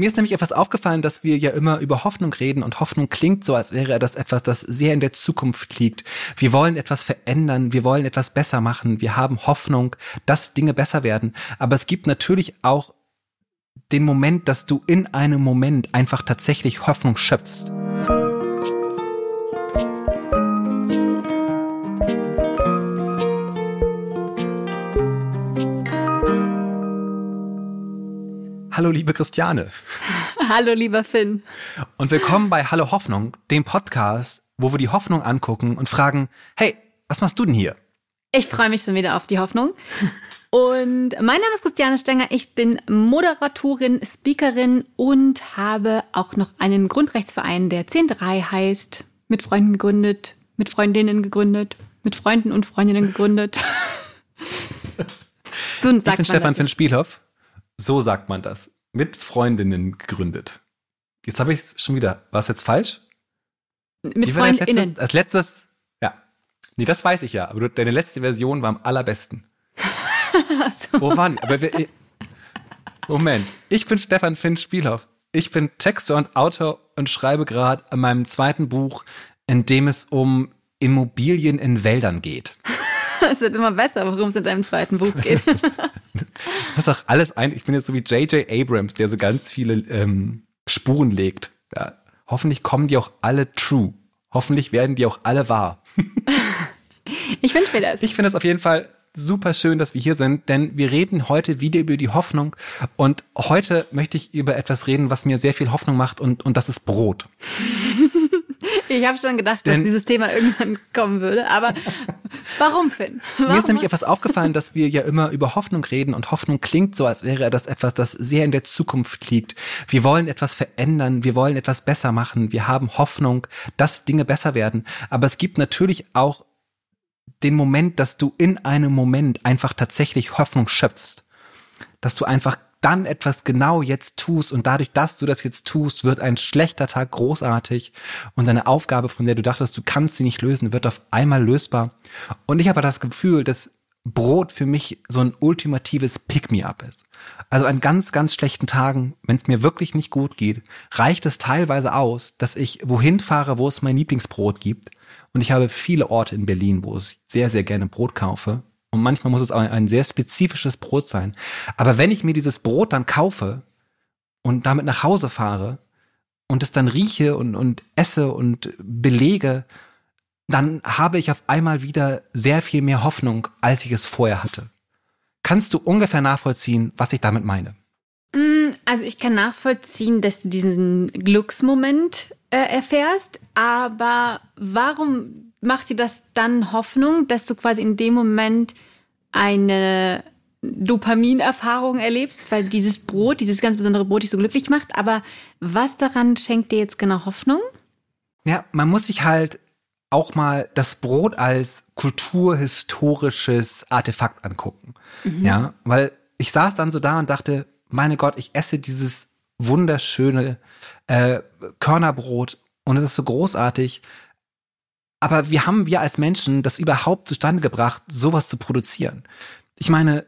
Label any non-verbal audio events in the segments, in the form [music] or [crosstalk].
mir ist nämlich etwas aufgefallen, dass wir ja immer über Hoffnung reden und Hoffnung klingt so, als wäre das etwas, das sehr in der Zukunft liegt. Wir wollen etwas verändern, wir wollen etwas besser machen, wir haben Hoffnung, dass Dinge besser werden. Aber es gibt natürlich auch den Moment, dass du in einem Moment einfach tatsächlich Hoffnung schöpfst. Hallo, liebe Christiane. Hallo, lieber Finn. Und willkommen bei Hallo Hoffnung, dem Podcast, wo wir die Hoffnung angucken und fragen, hey, was machst du denn hier? Ich freue mich schon wieder auf die Hoffnung. Und mein Name ist Christiane Stenger. Ich bin Moderatorin, Speakerin und habe auch noch einen Grundrechtsverein, der 103 heißt. Mit Freunden gegründet, mit Freundinnen gegründet, mit Freunden und Freundinnen gegründet. [laughs] so sagt ich bin Stefan Finn Spielhoff. So sagt man das. Mit Freundinnen gegründet. Jetzt habe ich es schon wieder. War es jetzt falsch? Mit Freundinnen. Als letztes, ja. Nee, das weiß ich ja. Aber deine letzte Version war am allerbesten. [laughs] so. Wo waren? Aber wir, Moment. Ich bin Stefan Finn Spielhoff. Ich bin Texter und Autor und schreibe gerade an meinem zweiten Buch, in dem es um Immobilien in Wäldern geht. [laughs] Es wird immer besser, worum es in deinem zweiten Buch geht. [laughs] das ist auch alles ein. Ich bin jetzt so wie J.J. Abrams, der so ganz viele ähm, Spuren legt. Ja, hoffentlich kommen die auch alle true. Hoffentlich werden die auch alle wahr. [laughs] ich wünsche mir das. Ich finde es auf jeden Fall super schön, dass wir hier sind, denn wir reden heute wieder über die Hoffnung. Und heute möchte ich über etwas reden, was mir sehr viel Hoffnung macht, und, und das ist Brot. [laughs] Ich habe schon gedacht, Denn, dass dieses Thema irgendwann kommen würde. Aber warum, Finn? Warum? [laughs] Mir ist nämlich etwas aufgefallen, dass wir ja immer über Hoffnung reden und Hoffnung klingt so, als wäre das etwas, das sehr in der Zukunft liegt. Wir wollen etwas verändern, wir wollen etwas besser machen, wir haben Hoffnung, dass Dinge besser werden. Aber es gibt natürlich auch den Moment, dass du in einem Moment einfach tatsächlich Hoffnung schöpfst. Dass du einfach dann etwas genau jetzt tust und dadurch, dass du das jetzt tust, wird ein schlechter Tag großartig und deine Aufgabe, von der du dachtest, du kannst sie nicht lösen, wird auf einmal lösbar. Und ich habe das Gefühl, dass Brot für mich so ein ultimatives Pick-me-up ist. Also an ganz, ganz schlechten Tagen, wenn es mir wirklich nicht gut geht, reicht es teilweise aus, dass ich wohin fahre, wo es mein Lieblingsbrot gibt. Und ich habe viele Orte in Berlin, wo ich sehr, sehr gerne Brot kaufe. Und manchmal muss es auch ein sehr spezifisches Brot sein. Aber wenn ich mir dieses Brot dann kaufe und damit nach Hause fahre und es dann rieche und, und esse und belege, dann habe ich auf einmal wieder sehr viel mehr Hoffnung, als ich es vorher hatte. Kannst du ungefähr nachvollziehen, was ich damit meine? Mm, also ich kann nachvollziehen, dass du diesen Glücksmoment äh, erfährst, aber warum macht dir das dann Hoffnung, dass du quasi in dem Moment eine Dopaminerfahrung erlebst, weil dieses Brot, dieses ganz besondere Brot dich so glücklich macht. Aber was daran schenkt dir jetzt genau Hoffnung? Ja, man muss sich halt auch mal das Brot als kulturhistorisches Artefakt angucken. Mhm. Ja, weil ich saß dann so da und dachte, meine Gott, ich esse dieses wunderschöne äh, Körnerbrot und es ist so großartig. Aber wie haben wir als Menschen das überhaupt zustande gebracht, sowas zu produzieren? Ich meine,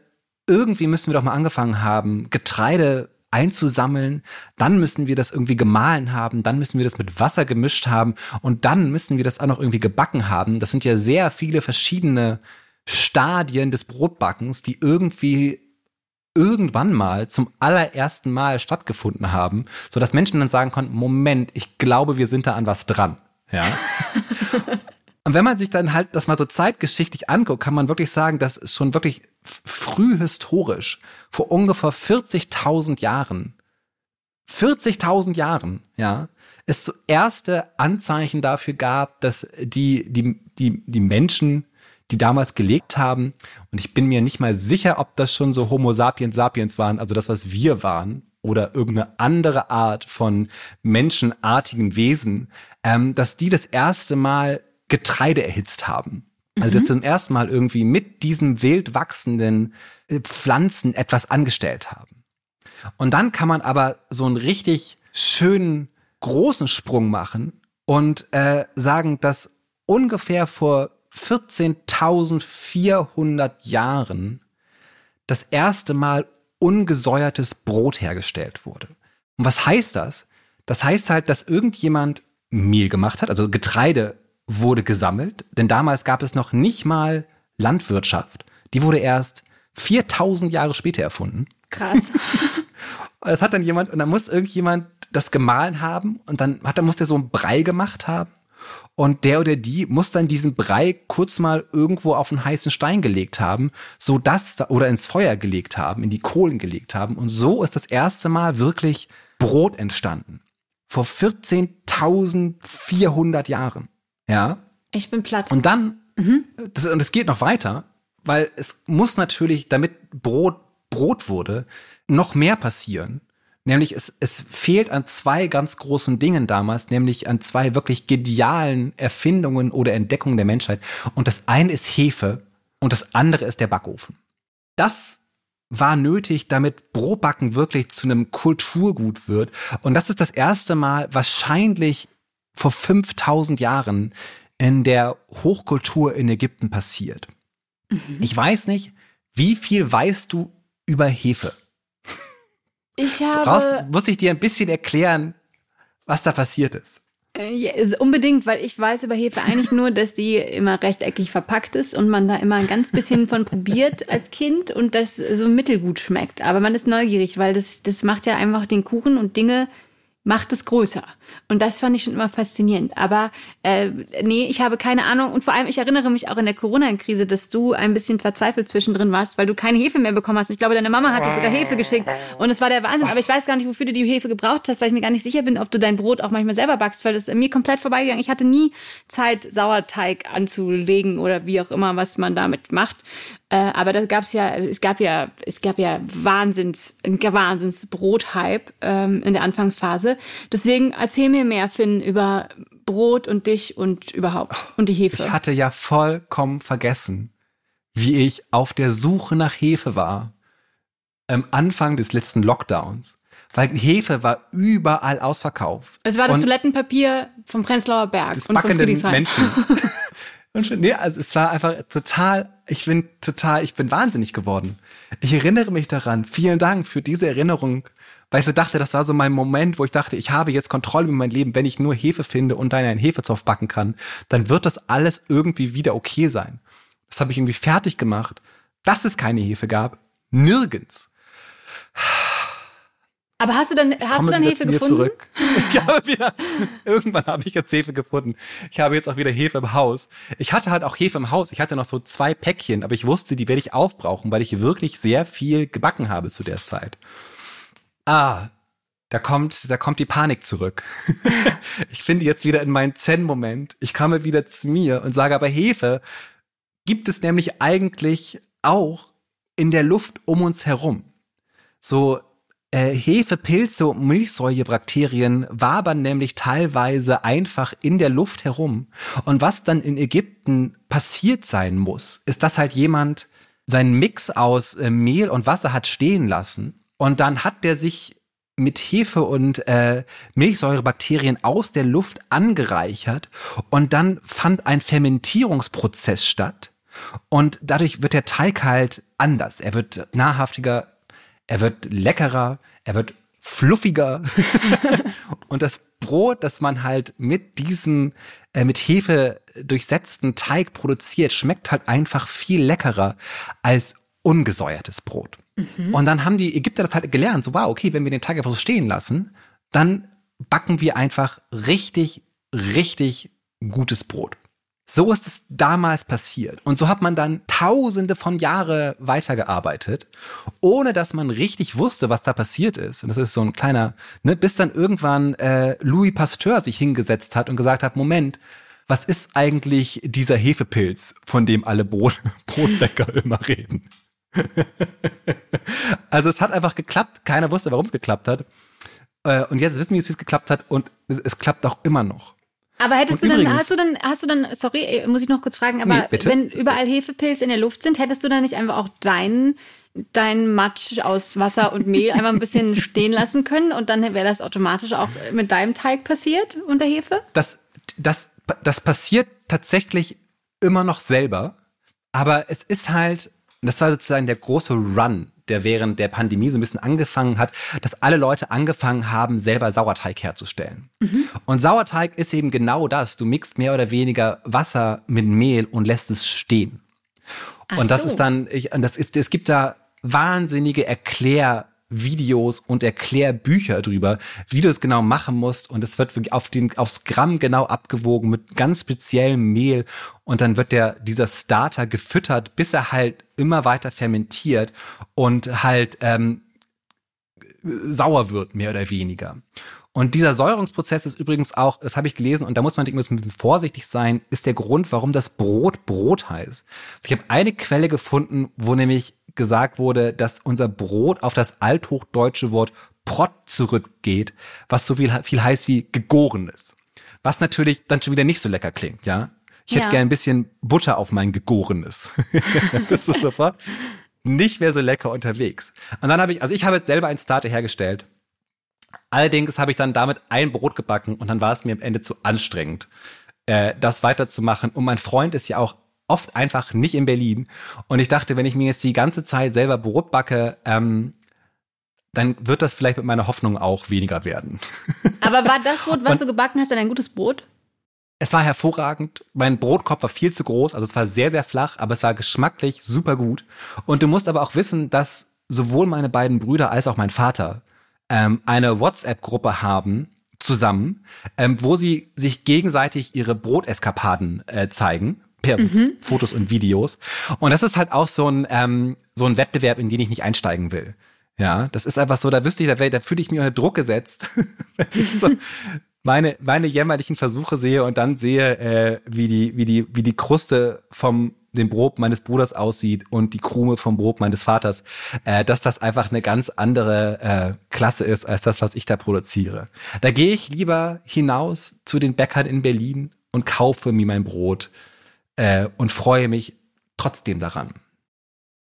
irgendwie müssen wir doch mal angefangen haben, Getreide einzusammeln, dann müssen wir das irgendwie gemahlen haben, dann müssen wir das mit Wasser gemischt haben und dann müssen wir das auch noch irgendwie gebacken haben. Das sind ja sehr viele verschiedene Stadien des Brotbackens, die irgendwie irgendwann mal zum allerersten Mal stattgefunden haben, so dass Menschen dann sagen konnten, Moment, ich glaube, wir sind da an was dran. Ja. [laughs] Und wenn man sich dann halt das mal so zeitgeschichtlich anguckt, kann man wirklich sagen, dass es schon wirklich früh historisch, vor ungefähr 40.000 Jahren, 40.000 Jahren, ja, es so erste Anzeichen dafür gab, dass die, die, die, die Menschen, die damals gelegt haben, und ich bin mir nicht mal sicher, ob das schon so Homo sapiens sapiens waren, also das, was wir waren, oder irgendeine andere Art von menschenartigen Wesen, ähm, dass die das erste Mal Getreide erhitzt haben. Also mhm. dass zum ersten Mal irgendwie mit diesen wild wachsenden äh, Pflanzen etwas angestellt haben. Und dann kann man aber so einen richtig schönen großen Sprung machen und äh, sagen, dass ungefähr vor 14.400 Jahren das erste Mal ungesäuertes Brot hergestellt wurde. Und was heißt das? Das heißt halt, dass irgendjemand Mehl gemacht hat, also Getreide wurde gesammelt, denn damals gab es noch nicht mal Landwirtschaft. Die wurde erst 4000 Jahre später erfunden. Krass. [laughs] das hat dann jemand, und dann muss irgendjemand das gemahlen haben und dann hat, dann muss der so einen Brei gemacht haben und der oder die muss dann diesen Brei kurz mal irgendwo auf einen heißen Stein gelegt haben, so dass oder ins Feuer gelegt haben, in die Kohlen gelegt haben und so ist das erste Mal wirklich Brot entstanden. Vor 14.400 Jahren. Ja. Ich bin platt. Und dann, mhm. das, und es geht noch weiter, weil es muss natürlich, damit Brot Brot wurde, noch mehr passieren. Nämlich es, es fehlt an zwei ganz großen Dingen damals, nämlich an zwei wirklich genialen Erfindungen oder Entdeckungen der Menschheit. Und das eine ist Hefe und das andere ist der Backofen. Das war nötig, damit Brotbacken wirklich zu einem Kulturgut wird. Und das ist das erste Mal wahrscheinlich vor 5000 Jahren in der Hochkultur in Ägypten passiert. Mhm. Ich weiß nicht, wie viel weißt du über Hefe? Ich habe. Brauchst, muss ich dir ein bisschen erklären, was da passiert ist? Äh, ja, unbedingt, weil ich weiß über Hefe eigentlich nur, dass die immer rechteckig verpackt ist und man da immer ein ganz bisschen von [laughs] probiert als Kind und das so mittelgut schmeckt. Aber man ist neugierig, weil das, das macht ja einfach den Kuchen und Dinge macht es größer. Und das fand ich schon immer faszinierend. Aber äh, nee, ich habe keine Ahnung. Und vor allem, ich erinnere mich auch in der Corona-Krise, dass du ein bisschen verzweifelt zwischendrin warst, weil du keine Hefe mehr bekommen hast. Und ich glaube, deine Mama hat dir sogar Hefe geschickt. Und es war der Wahnsinn. Aber ich weiß gar nicht, wofür du die Hefe gebraucht hast, weil ich mir gar nicht sicher bin, ob du dein Brot auch manchmal selber backst, weil das mir komplett vorbeigegangen. Ich hatte nie Zeit, Sauerteig anzulegen oder wie auch immer, was man damit macht. Äh, aber da gab's ja, es gab ja, es gab ja Wahnsinns, ein Wahnsinns Brothype ähm, in der Anfangsphase. Deswegen erzähl mir mehr, Finn, über Brot und dich und überhaupt und die Hefe. Ich hatte ja vollkommen vergessen, wie ich auf der Suche nach Hefe war am Anfang des letzten Lockdowns. Weil Hefe war überall ausverkauft. Es war das und Toilettenpapier vom Prenzlauer Berg und von Friedrichshain. Menschen. [laughs] Und schon, nee, also es war einfach total, ich bin total, ich bin wahnsinnig geworden. Ich erinnere mich daran. Vielen Dank für diese Erinnerung, weil ich so dachte, das war so mein Moment, wo ich dachte, ich habe jetzt Kontrolle über mein Leben. Wenn ich nur Hefe finde und dann einen Hefezopf backen kann, dann wird das alles irgendwie wieder okay sein. Das habe ich irgendwie fertig gemacht. Dass es keine Hefe gab, nirgends. Aber hast du dann, hast du dann Hefe gefunden? Zurück. [laughs] Ich habe wieder, irgendwann habe ich jetzt Hefe gefunden. Ich habe jetzt auch wieder Hefe im Haus. Ich hatte halt auch Hefe im Haus. Ich hatte noch so zwei Päckchen, aber ich wusste, die werde ich aufbrauchen, weil ich wirklich sehr viel gebacken habe zu der Zeit. Ah, da kommt, da kommt die Panik zurück. [laughs] ich finde jetzt wieder in meinen Zen-Moment. Ich komme wieder zu mir und sage aber Hefe gibt es nämlich eigentlich auch in der Luft um uns herum. So äh, Hefepilze und Milchsäurebakterien wabern nämlich teilweise einfach in der Luft herum. Und was dann in Ägypten passiert sein muss, ist, dass halt jemand seinen Mix aus äh, Mehl und Wasser hat stehen lassen und dann hat der sich mit Hefe und äh, Milchsäurebakterien aus der Luft angereichert und dann fand ein Fermentierungsprozess statt und dadurch wird der Teig halt anders. Er wird nahrhaftiger, er wird leckerer, er wird fluffiger. [laughs] und das Brot, das man halt mit diesem, äh, mit Hefe durchsetzten Teig produziert, schmeckt halt einfach viel leckerer als ungesäuertes Brot. Mhm. Und dann haben die Ägypter das halt gelernt, so wow, okay, wenn wir den Teig einfach so stehen lassen, dann backen wir einfach richtig, richtig gutes Brot. So ist es damals passiert. Und so hat man dann tausende von Jahre weitergearbeitet, ohne dass man richtig wusste, was da passiert ist. Und das ist so ein kleiner, ne, bis dann irgendwann äh, Louis Pasteur sich hingesetzt hat und gesagt hat, Moment, was ist eigentlich dieser Hefepilz, von dem alle Brot, [laughs] Brotbäcker immer reden? [laughs] also es hat einfach geklappt, keiner wusste, warum es geklappt hat. Äh, und jetzt wissen wir, wie es geklappt hat und es, es klappt auch immer noch. Aber hättest und du dann, hast du dann, hast du dann, sorry, äh, muss ich noch kurz fragen, aber nee, wenn überall Hefepilze in der Luft sind, hättest du dann nicht einfach auch deinen dein Matsch aus Wasser und Mehl [laughs] einfach ein bisschen stehen lassen können und dann wäre das automatisch auch mit deinem Teig passiert unter Hefe? Das, das, das passiert tatsächlich immer noch selber, aber es ist halt, das war sozusagen der große Run, der während der Pandemie so ein bisschen angefangen hat, dass alle Leute angefangen haben, selber Sauerteig herzustellen. Mhm. Und Sauerteig ist eben genau das. Du mixt mehr oder weniger Wasser mit Mehl und lässt es stehen. Ach und das so. ist dann, ich, das, es gibt da wahnsinnige Erklär- Videos und Erklärbücher drüber, wie du es genau machen musst. Und es wird auf den, aufs Gramm genau abgewogen mit ganz speziellem Mehl. Und dann wird der, dieser Starter gefüttert, bis er halt immer weiter fermentiert und halt ähm, sauer wird, mehr oder weniger. Und dieser Säuerungsprozess ist übrigens auch, das habe ich gelesen, und da muss man ein bisschen vorsichtig sein, ist der Grund, warum das Brot Brot heißt. Ich habe eine Quelle gefunden, wo nämlich gesagt wurde, dass unser Brot auf das althochdeutsche Wort Prott zurückgeht, was so viel, viel heißt wie gegorenes. Was natürlich dann schon wieder nicht so lecker klingt, ja. Ich ja. hätte gern ein bisschen Butter auf mein gegorenes. [laughs] das ist sofort nicht mehr so lecker unterwegs. Und dann habe ich, also ich habe selber einen Starter hergestellt. Allerdings habe ich dann damit ein Brot gebacken und dann war es mir am Ende zu anstrengend, äh, das weiterzumachen. Und mein Freund ist ja auch oft einfach nicht in Berlin. Und ich dachte, wenn ich mir jetzt die ganze Zeit selber Brot backe, ähm, dann wird das vielleicht mit meiner Hoffnung auch weniger werden. [laughs] Aber war das Brot, was Und du gebacken hast, dann ein gutes Brot? Es war hervorragend. Mein Brotkopf war viel zu groß, also es war sehr, sehr flach, aber es war geschmacklich super gut. Und du musst aber auch wissen, dass sowohl meine beiden Brüder als auch mein Vater ähm, eine WhatsApp-Gruppe haben zusammen, ähm, wo sie sich gegenseitig ihre Broteskapaden äh, zeigen per mhm. Fotos und Videos. Und das ist halt auch so ein, ähm, so ein Wettbewerb, in den ich nicht einsteigen will. Ja, das ist einfach so, da wüsste ich, da, da fühle ich mich unter Druck gesetzt, wenn [laughs] ich so meine, meine jämmerlichen Versuche sehe und dann sehe, äh, wie die, wie die, wie die Kruste vom dem Brot meines Bruders aussieht und die Krume vom Brot meines Vaters, äh, dass das einfach eine ganz andere äh, Klasse ist als das, was ich da produziere. Da gehe ich lieber hinaus zu den Bäckern in Berlin und kaufe mir mein Brot äh, und freue mich trotzdem daran.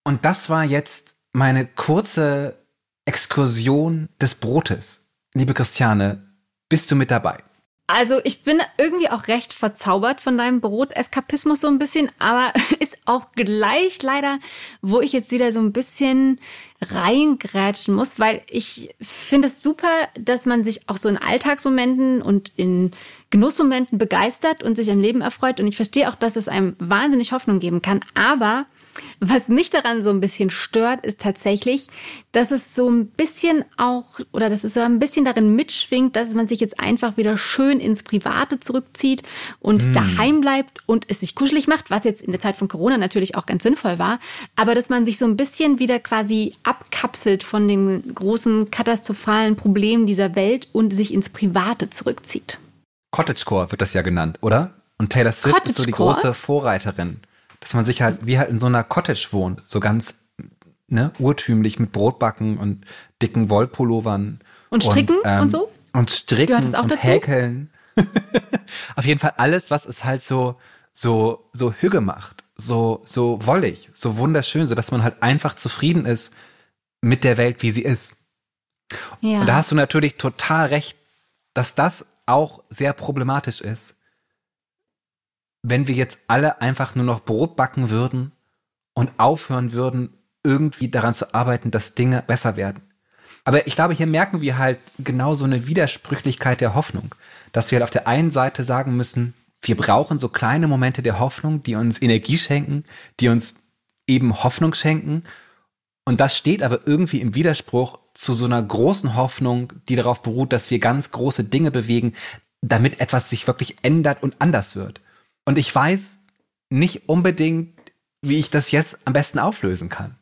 Und das war jetzt meine kurze Exkursion des Brotes. Liebe Christiane, bist du mit dabei? Also ich bin irgendwie auch recht verzaubert von deinem Broteskapismus so ein bisschen, aber [laughs] ist auch gleich leider, wo ich jetzt wieder so ein bisschen reingrätschen muss, weil ich finde es super, dass man sich auch so in Alltagsmomenten und in Genussmomenten begeistert und sich am Leben erfreut. Und ich verstehe auch, dass es einem wahnsinnig Hoffnung geben kann. Aber was mich daran so ein bisschen stört, ist tatsächlich, dass es so ein bisschen auch oder dass es so ein bisschen darin mitschwingt, dass man sich jetzt einfach wieder schön ins Private zurückzieht und mm. daheim bleibt und es sich kuschelig macht, was jetzt in der Zeit von Corona natürlich auch ganz sinnvoll war, aber dass man sich so ein bisschen wieder quasi abkapselt von den großen katastrophalen Problemen dieser Welt und sich ins Private zurückzieht. Cottagecore wird das ja genannt, oder? Und Taylor Swift ist so die große Vorreiterin dass man sich halt wie halt in so einer Cottage wohnt, so ganz ne, urtümlich mit Brotbacken und dicken Wollpullovern. Und stricken und, ähm, und so? Und stricken und dazu? häkeln. [laughs] Auf jeden Fall alles, was es halt so, so, so hüge macht, so, so wollig, so wunderschön, so dass man halt einfach zufrieden ist mit der Welt, wie sie ist. Ja. Und da hast du natürlich total recht, dass das auch sehr problematisch ist, wenn wir jetzt alle einfach nur noch Brot backen würden und aufhören würden, irgendwie daran zu arbeiten, dass Dinge besser werden. Aber ich glaube, hier merken wir halt genau so eine Widersprüchlichkeit der Hoffnung, dass wir halt auf der einen Seite sagen müssen, wir brauchen so kleine Momente der Hoffnung, die uns Energie schenken, die uns eben Hoffnung schenken. Und das steht aber irgendwie im Widerspruch zu so einer großen Hoffnung, die darauf beruht, dass wir ganz große Dinge bewegen, damit etwas sich wirklich ändert und anders wird. Und ich weiß nicht unbedingt, wie ich das jetzt am besten auflösen kann.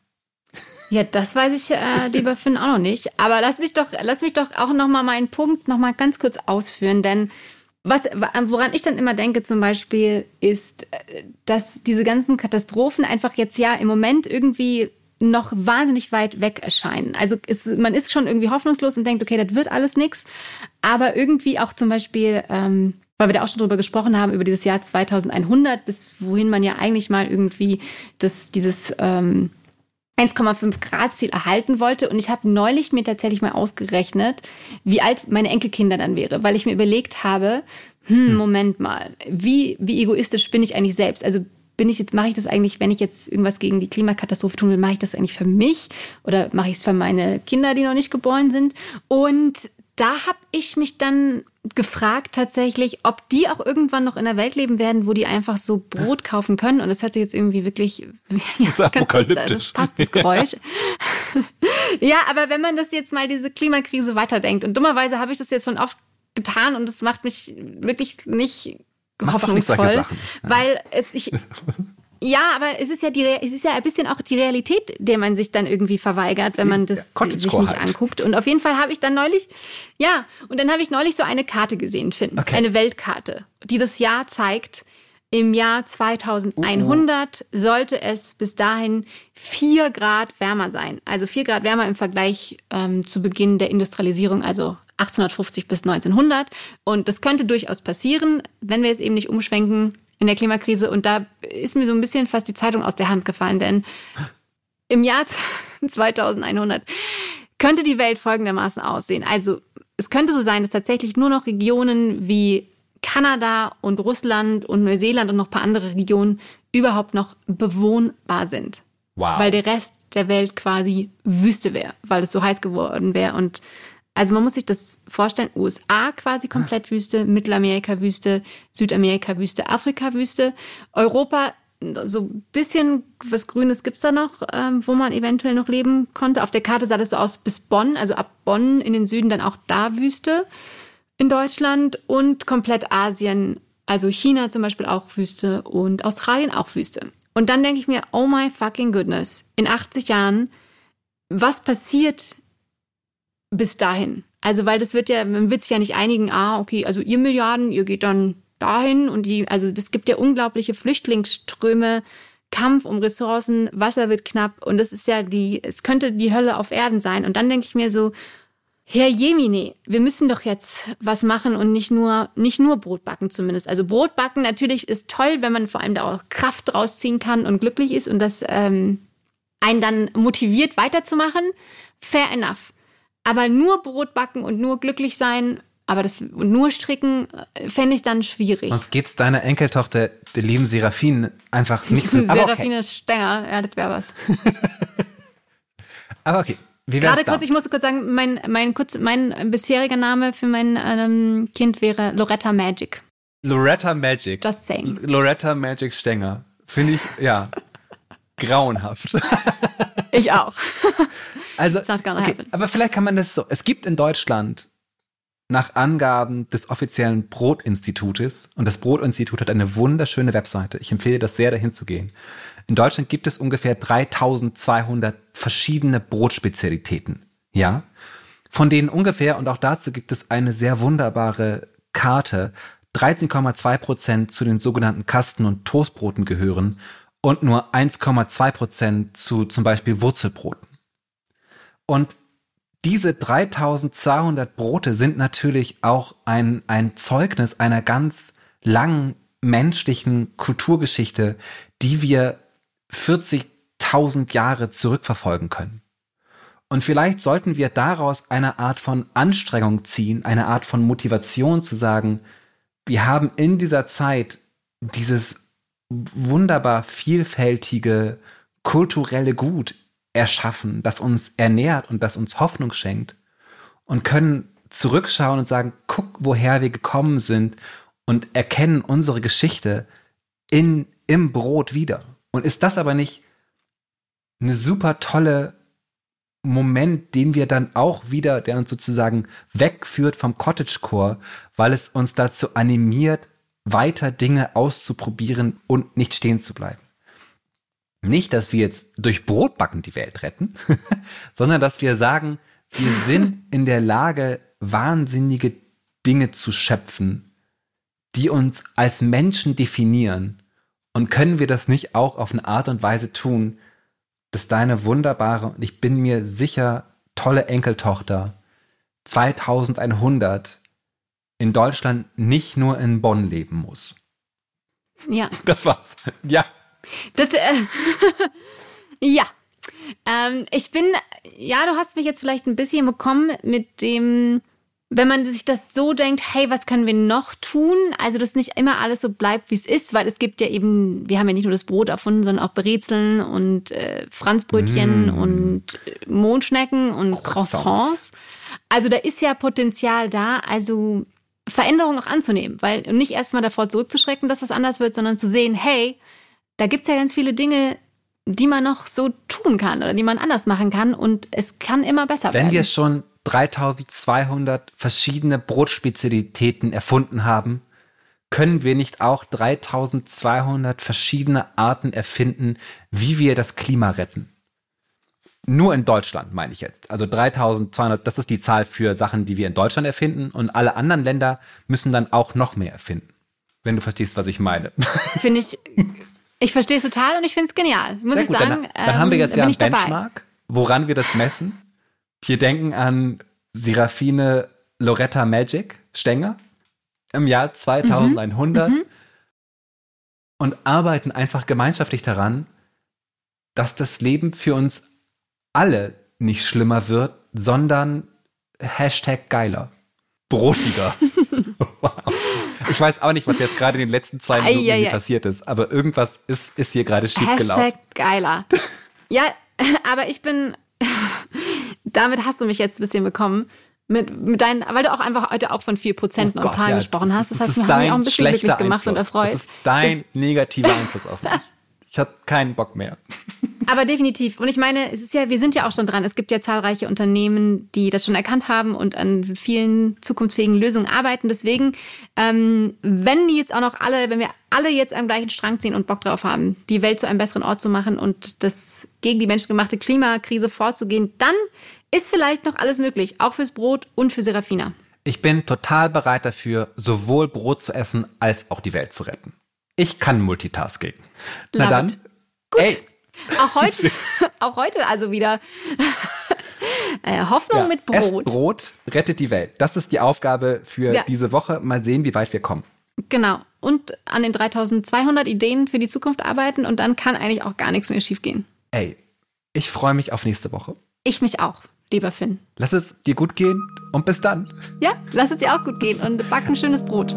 Ja, das weiß ich, äh, lieber Finn, auch noch nicht. Aber lass mich doch, lass mich doch auch noch mal meinen Punkt noch mal ganz kurz ausführen, denn was, woran ich dann immer denke zum Beispiel, ist, äh, dass diese ganzen Katastrophen einfach jetzt ja im Moment irgendwie noch wahnsinnig weit weg erscheinen. Also ist, man ist schon irgendwie hoffnungslos und denkt, okay, das wird alles nichts. Aber irgendwie auch zum Beispiel ähm, weil wir da auch schon drüber gesprochen haben, über dieses Jahr 2100, bis wohin man ja eigentlich mal irgendwie das, dieses ähm, 1,5 Grad Ziel erhalten wollte. Und ich habe neulich mir tatsächlich mal ausgerechnet, wie alt meine Enkelkinder dann wäre, weil ich mir überlegt habe, hm, hm. Moment mal, wie, wie egoistisch bin ich eigentlich selbst? Also bin ich jetzt, mache ich das eigentlich, wenn ich jetzt irgendwas gegen die Klimakatastrophe tun will, mache ich das eigentlich für mich oder mache ich es für meine Kinder, die noch nicht geboren sind? Und da habe ich mich dann gefragt tatsächlich, ob die auch irgendwann noch in der Welt leben werden, wo die einfach so Brot kaufen können. Und das hört sich jetzt irgendwie wirklich [laughs] ja, das apokalyptisch. Das, das passt das Geräusch. [laughs] ja, aber wenn man das jetzt mal diese Klimakrise weiterdenkt und dummerweise habe ich das jetzt schon oft getan und das macht mich wirklich nicht Mach hoffnungsvoll, nicht Sachen. Ja. weil es ich [laughs] ja, aber es ist ja die es ist ja ein bisschen auch die Realität, der man sich dann irgendwie verweigert, wenn man das ja, sich nicht halt. anguckt. Und auf jeden Fall habe ich dann neulich ja, und dann habe ich neulich so eine Karte gesehen, Finn, okay. eine Weltkarte, die das Jahr zeigt. Im Jahr 2100 uh. sollte es bis dahin vier Grad wärmer sein. Also vier Grad wärmer im Vergleich ähm, zu Beginn der Industrialisierung, also 1850 bis 1900. Und das könnte durchaus passieren, wenn wir es eben nicht umschwenken in der Klimakrise. Und da ist mir so ein bisschen fast die Zeitung aus der Hand gefallen, denn im Jahr [laughs] 2100 könnte die Welt folgendermaßen aussehen. Also es könnte so sein, dass tatsächlich nur noch Regionen wie Kanada und Russland und Neuseeland und noch ein paar andere Regionen überhaupt noch bewohnbar sind. Wow. Weil der Rest der Welt quasi Wüste wäre, weil es so heiß geworden wäre und also man muss sich das vorstellen, USA quasi komplett Wüste, Mittelamerika Wüste, Südamerika Wüste, Afrika Wüste, Europa so ein bisschen was Grünes gibt's da noch, ähm, wo man eventuell noch leben konnte. Auf der Karte sah das so aus bis Bonn, also ab Bonn in den Süden dann auch da Wüste in Deutschland und komplett Asien, also China zum Beispiel auch Wüste und Australien auch Wüste. Und dann denke ich mir, oh my fucking goodness, in 80 Jahren, was passiert bis dahin. Also, weil das wird ja, man wird sich ja nicht einigen, ah, okay, also ihr Milliarden, ihr geht dann dahin und die, also das gibt ja unglaubliche Flüchtlingsströme, Kampf um Ressourcen, Wasser wird knapp und das ist ja die, es könnte die Hölle auf Erden sein. Und dann denke ich mir so, Herr Jemine, wir müssen doch jetzt was machen und nicht nur, nicht nur Brot backen zumindest. Also Brot backen natürlich ist toll, wenn man vor allem da auch Kraft rausziehen kann und glücklich ist und das ähm, einen dann motiviert weiterzumachen. Fair enough. Aber nur Brot backen und nur glücklich sein, aber das und nur stricken äh, fände ich dann schwierig. Sonst geht's deiner Enkeltochter, der lieben Serafin, einfach [laughs] nicht so. Serafine okay. Stenger, ja, das wäre was. [laughs] aber okay. Wie Gerade kurz, ich musste kurz sagen, mein, mein, kurz, mein bisheriger Name für mein ähm, Kind wäre Loretta Magic. Loretta Magic. Just saying. Loretta Magic Stenger. Finde ich, ja, [laughs] grauenhaft. Ich auch. Also, okay, aber vielleicht kann man das so. Es gibt in Deutschland nach Angaben des offiziellen Brotinstitutes, und das Brotinstitut hat eine wunderschöne Webseite. Ich empfehle das sehr, dahin zu gehen. In Deutschland gibt es ungefähr 3200 verschiedene Brotspezialitäten. Ja. Von denen ungefähr, und auch dazu gibt es eine sehr wunderbare Karte, 13,2 Prozent zu den sogenannten Kasten- und Toastbroten gehören und nur 1,2 Prozent zu zum Beispiel Wurzelbroten. Und diese 3200 Brote sind natürlich auch ein, ein Zeugnis einer ganz langen menschlichen Kulturgeschichte, die wir 40.000 Jahre zurückverfolgen können. Und vielleicht sollten wir daraus eine Art von Anstrengung ziehen, eine Art von Motivation zu sagen, wir haben in dieser Zeit dieses wunderbar vielfältige kulturelle Gut erschaffen, das uns ernährt und das uns Hoffnung schenkt und können zurückschauen und sagen, guck, woher wir gekommen sind und erkennen unsere Geschichte in, im Brot wieder. Und ist das aber nicht eine super tolle Moment, den wir dann auch wieder, der uns sozusagen wegführt vom Cottagecore, weil es uns dazu animiert, weiter Dinge auszuprobieren und nicht stehen zu bleiben. Nicht, dass wir jetzt durch Brotbacken die Welt retten, [laughs] sondern dass wir sagen, wir sind in der Lage, wahnsinnige Dinge zu schöpfen, die uns als Menschen definieren. Und können wir das nicht auch auf eine Art und Weise tun, dass deine wunderbare und ich bin mir sicher tolle Enkeltochter 2100 in Deutschland nicht nur in Bonn leben muss. Ja. Das war's. Ja. Das, äh, [laughs] ja. Ähm, ich bin, ja, du hast mich jetzt vielleicht ein bisschen bekommen mit dem, wenn man sich das so denkt, hey, was können wir noch tun? Also, dass nicht immer alles so bleibt, wie es ist, weil es gibt ja eben, wir haben ja nicht nur das Brot erfunden, sondern auch Brezeln und äh, Franzbrötchen mm. und äh, Mondschnecken und Croissants. Also, da ist ja Potenzial da, also Veränderungen auch anzunehmen, weil nicht erstmal davor zurückzuschrecken, dass was anders wird, sondern zu sehen, hey, da gibt es ja ganz viele Dinge, die man noch so tun kann oder die man anders machen kann und es kann immer besser Wenn werden. Wenn wir schon 3200 verschiedene Brotspezialitäten erfunden haben, können wir nicht auch 3200 verschiedene Arten erfinden, wie wir das Klima retten? Nur in Deutschland meine ich jetzt. Also 3200, das ist die Zahl für Sachen, die wir in Deutschland erfinden und alle anderen Länder müssen dann auch noch mehr erfinden. Wenn du verstehst, was ich meine. Finde ich, [laughs] ich verstehe es total und ich finde es genial. Muss Sehr ich gut, sagen. Dann, dann ähm, haben wir jetzt ähm, ja einen Benchmark, woran wir das messen. Wir denken an Serafine Loretta Magic Stenger im Jahr 2100 mhm. mhm. und arbeiten einfach gemeinschaftlich daran, dass das Leben für uns alle nicht schlimmer wird, sondern Hashtag geiler. Brotiger. [laughs] wow. [laughs] Ich weiß auch nicht, was jetzt gerade in den letzten zwei Minuten ei, ei, ei. passiert ist, aber irgendwas ist, ist hier gerade schiefgelaufen. Hashtag geiler. [laughs] ja, aber ich bin damit hast du mich jetzt ein bisschen bekommen. Mit, mit deinen, weil du auch einfach heute auch von 4% oh und Zahlen ja, gesprochen hast. Das, das, das heißt, mich auch ein bisschen glücklich gemacht und erfreut. Das ist dein das, negativer Einfluss auf mich. Ich habe keinen Bock mehr. [laughs] Aber definitiv. Und ich meine, es ist ja, wir sind ja auch schon dran. Es gibt ja zahlreiche Unternehmen, die das schon erkannt haben und an vielen zukunftsfähigen Lösungen arbeiten. Deswegen, ähm, wenn jetzt auch noch alle, wenn wir alle jetzt am gleichen Strang ziehen und Bock drauf haben, die Welt zu einem besseren Ort zu machen und das gegen die menschengemachte Klimakrise vorzugehen, dann ist vielleicht noch alles möglich, auch fürs Brot und für Serafina. Ich bin total bereit dafür, sowohl Brot zu essen als auch die Welt zu retten. Ich kann Multitasking. Na dann. Gut. Ey. Auch heute, [laughs] [laughs] auch heute also wieder [laughs] äh, Hoffnung ja. mit Brot. Esst Brot, rettet die Welt. Das ist die Aufgabe für ja. diese Woche. Mal sehen, wie weit wir kommen. Genau. Und an den 3200 Ideen für die Zukunft arbeiten und dann kann eigentlich auch gar nichts mehr schiefgehen. Ey, ich freue mich auf nächste Woche. Ich mich auch, lieber Finn. Lass es dir gut gehen und bis dann. Ja, lass es dir auch gut gehen und back ein schönes Brot.